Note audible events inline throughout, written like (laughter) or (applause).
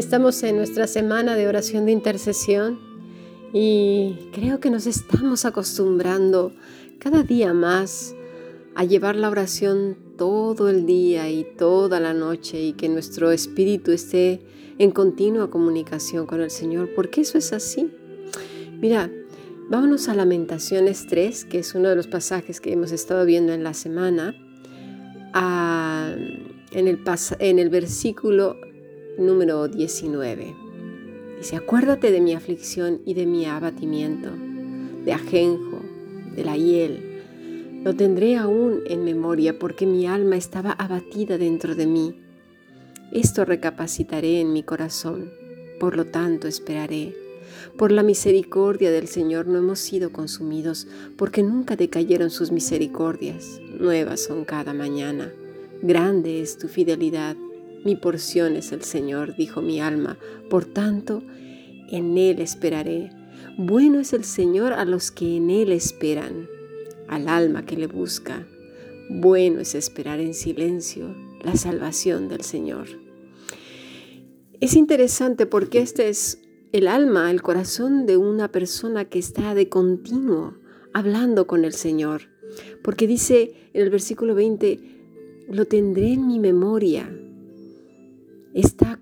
Estamos en nuestra semana de oración de intercesión y creo que nos estamos acostumbrando cada día más a llevar la oración todo el día y toda la noche y que nuestro espíritu esté en continua comunicación con el Señor, porque eso es así. Mira, vámonos a Lamentaciones 3, que es uno de los pasajes que hemos estado viendo en la semana, el en el versículo número 19. Dice, acuérdate de mi aflicción y de mi abatimiento, de ajenjo, de la hiel. Lo tendré aún en memoria porque mi alma estaba abatida dentro de mí. Esto recapacitaré en mi corazón, por lo tanto esperaré. Por la misericordia del Señor no hemos sido consumidos, porque nunca decayeron sus misericordias. Nuevas son cada mañana. Grande es tu fidelidad. Mi porción es el Señor, dijo mi alma, por tanto, en Él esperaré. Bueno es el Señor a los que en Él esperan, al alma que le busca. Bueno es esperar en silencio la salvación del Señor. Es interesante porque este es el alma, el corazón de una persona que está de continuo hablando con el Señor. Porque dice en el versículo 20, lo tendré en mi memoria, está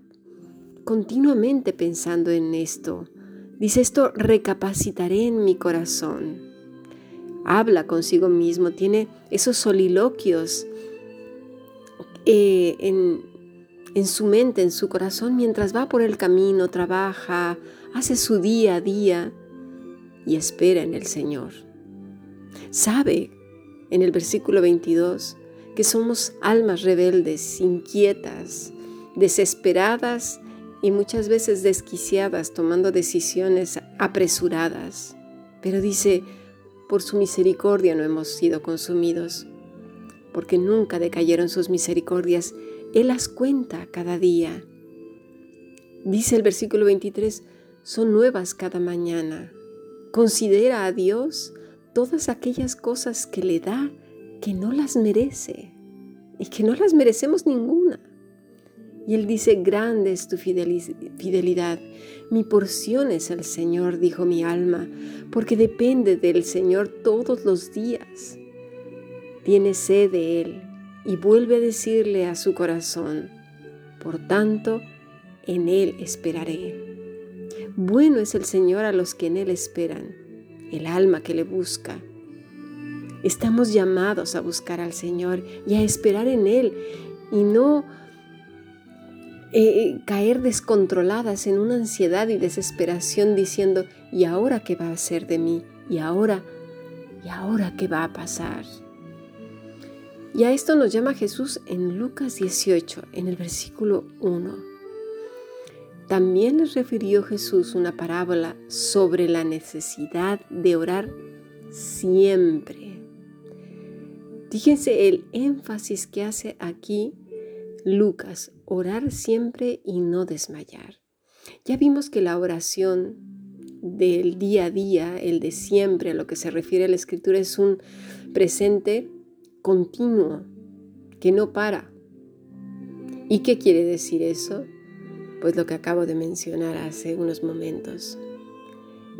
continuamente pensando en esto. Dice esto, recapacitaré en mi corazón. Habla consigo mismo, tiene esos soliloquios eh, en, en su mente, en su corazón, mientras va por el camino, trabaja, hace su día a día y espera en el Señor. Sabe en el versículo 22 que somos almas rebeldes, inquietas, desesperadas y muchas veces desquiciadas, tomando decisiones apresuradas. Pero dice, por su misericordia no hemos sido consumidos, porque nunca decayeron sus misericordias. Él las cuenta cada día. Dice el versículo 23, son nuevas cada mañana. Considera a Dios todas aquellas cosas que le da que no las merece y que no las merecemos ninguna. Y él dice, grande es tu fidelidad. Mi porción es el Señor, dijo mi alma, porque depende del Señor todos los días. Tiene sed de Él y vuelve a decirle a su corazón, por tanto, en Él esperaré. Bueno es el Señor a los que en Él esperan, el alma que le busca. Estamos llamados a buscar al Señor y a esperar en Él y no eh, caer descontroladas en una ansiedad y desesperación diciendo, ¿y ahora qué va a ser de mí? ¿Y ahora? ¿Y ahora qué va a pasar? Y a esto nos llama Jesús en Lucas 18, en el versículo 1. También les refirió Jesús una parábola sobre la necesidad de orar siempre. Fíjense el énfasis que hace aquí Lucas, orar siempre y no desmayar. Ya vimos que la oración del día a día, el de siempre, a lo que se refiere a la escritura, es un presente continuo, que no para. ¿Y qué quiere decir eso? Pues lo que acabo de mencionar hace unos momentos.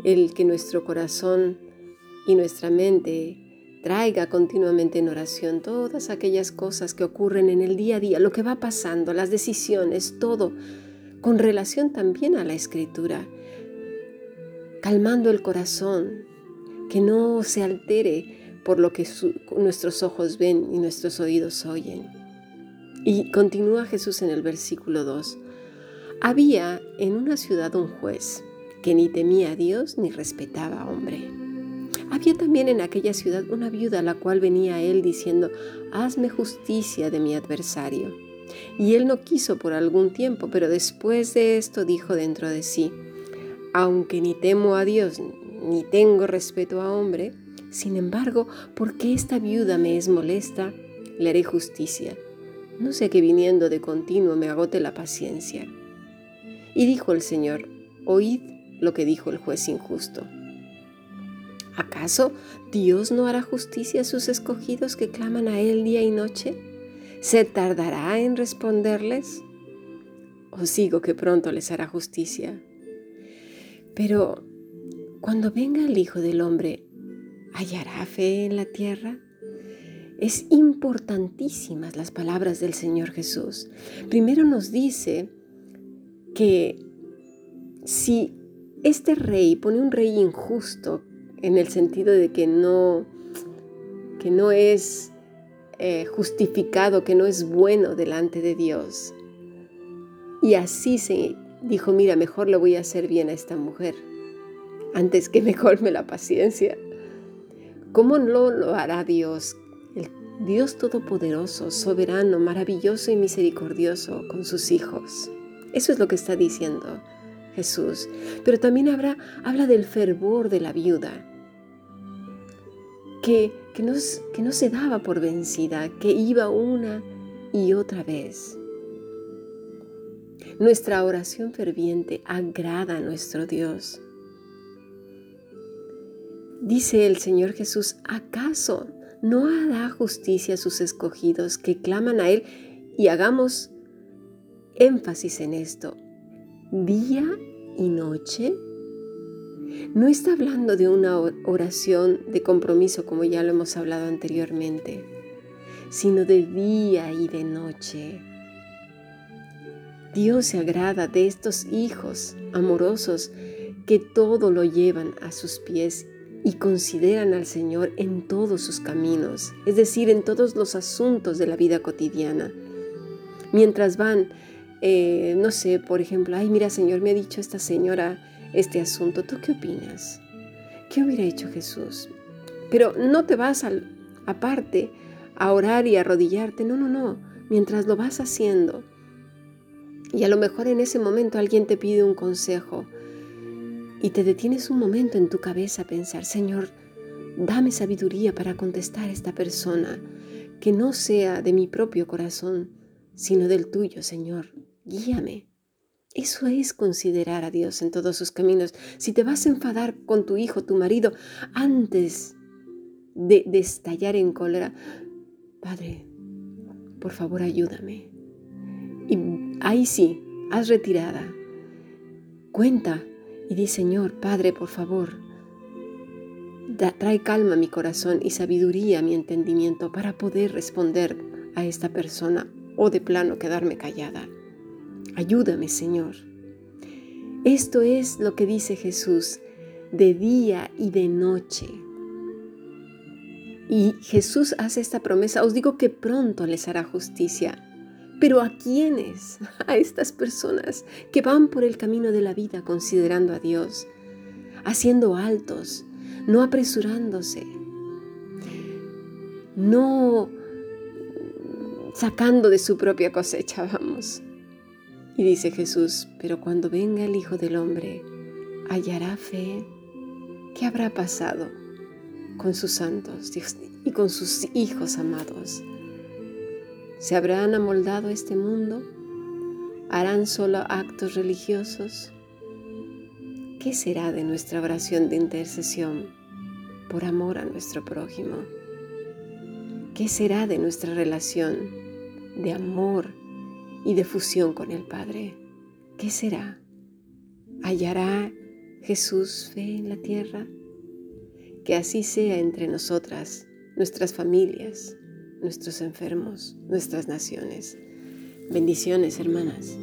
El que nuestro corazón y nuestra mente Traiga continuamente en oración todas aquellas cosas que ocurren en el día a día, lo que va pasando, las decisiones, todo, con relación también a la escritura, calmando el corazón, que no se altere por lo que nuestros ojos ven y nuestros oídos oyen. Y continúa Jesús en el versículo 2. Había en una ciudad un juez que ni temía a Dios ni respetaba a hombre. Había también en aquella ciudad una viuda a la cual venía él diciendo, hazme justicia de mi adversario. Y él no quiso por algún tiempo, pero después de esto dijo dentro de sí, aunque ni temo a Dios ni tengo respeto a hombre, sin embargo, porque esta viuda me es molesta, le haré justicia. No sé que viniendo de continuo me agote la paciencia. Y dijo el Señor, oíd lo que dijo el juez injusto. ¿Acaso Dios no hará justicia a sus escogidos que claman a Él día y noche? ¿Se tardará en responderles? os digo que pronto les hará justicia. Pero cuando venga el Hijo del Hombre, ¿hallará fe en la tierra? Es importantísimas las palabras del Señor Jesús. Primero nos dice que si este rey pone un rey injusto en el sentido de que no, que no es eh, justificado, que no es bueno delante de Dios, y así se dijo, mira, mejor le voy a hacer bien a esta mujer, antes que (laughs) me colme la paciencia. ¿Cómo no lo hará Dios? El Dios Todopoderoso, soberano, maravilloso y misericordioso con sus hijos. Eso es lo que está diciendo Jesús. Pero también habrá, habla del fervor de la viuda, que, que, no, que no se daba por vencida, que iba una y otra vez. Nuestra oración ferviente agrada a nuestro Dios. Dice el Señor Jesús, ¿acaso no hará justicia a sus escogidos que claman a Él? Y hagamos énfasis en esto, día y noche. No está hablando de una oración de compromiso como ya lo hemos hablado anteriormente, sino de día y de noche. Dios se agrada de estos hijos amorosos que todo lo llevan a sus pies y consideran al Señor en todos sus caminos, es decir, en todos los asuntos de la vida cotidiana. Mientras van, eh, no sé, por ejemplo, ay, mira Señor, me ha dicho esta señora este asunto, ¿tú qué opinas? ¿Qué hubiera hecho Jesús? Pero no te vas al, aparte a orar y a arrodillarte, no, no, no, mientras lo vas haciendo. Y a lo mejor en ese momento alguien te pide un consejo y te detienes un momento en tu cabeza a pensar, Señor, dame sabiduría para contestar a esta persona, que no sea de mi propio corazón, sino del tuyo, Señor. Guíame. Eso es considerar a Dios en todos sus caminos. Si te vas a enfadar con tu hijo, tu marido, antes de, estallar en cólera, Padre, por favor ayúdame. Y ahí sí, haz retirada. Cuenta y di, Señor, Padre, por favor, trae calma a mi corazón y sabiduría a mi entendimiento para poder responder a esta persona o de plano quedarme callada. Ayúdame, Señor. Esto es lo que dice Jesús de día y de noche. Y Jesús hace esta promesa, os digo que pronto les hará justicia pero ¿a quiénes? (laughs) A estas personas que van por el camino de la vida considerando a Dios, haciendo altos, no apresurándose, no sacando de su propia cosecha, vamos. Y dice Jesús, pero cuando venga el Hijo del Hombre, hallará fe. ¿Qué habrá pasado con sus santos y con sus hijos amados? ¿Se habrán amoldado este mundo? ¿Harán solo actos religiosos? ¿Qué será de nuestra oración de intercesión por amor a nuestro prójimo? ¿Qué será de nuestra relación de amor y de fusión con el Padre? ¿Qué será? ¿Hallará Jesús fe en la tierra? Que así sea entre nosotras, nuestras familias, nuestros enfermos, nuestras naciones. Bendiciones, hermanas.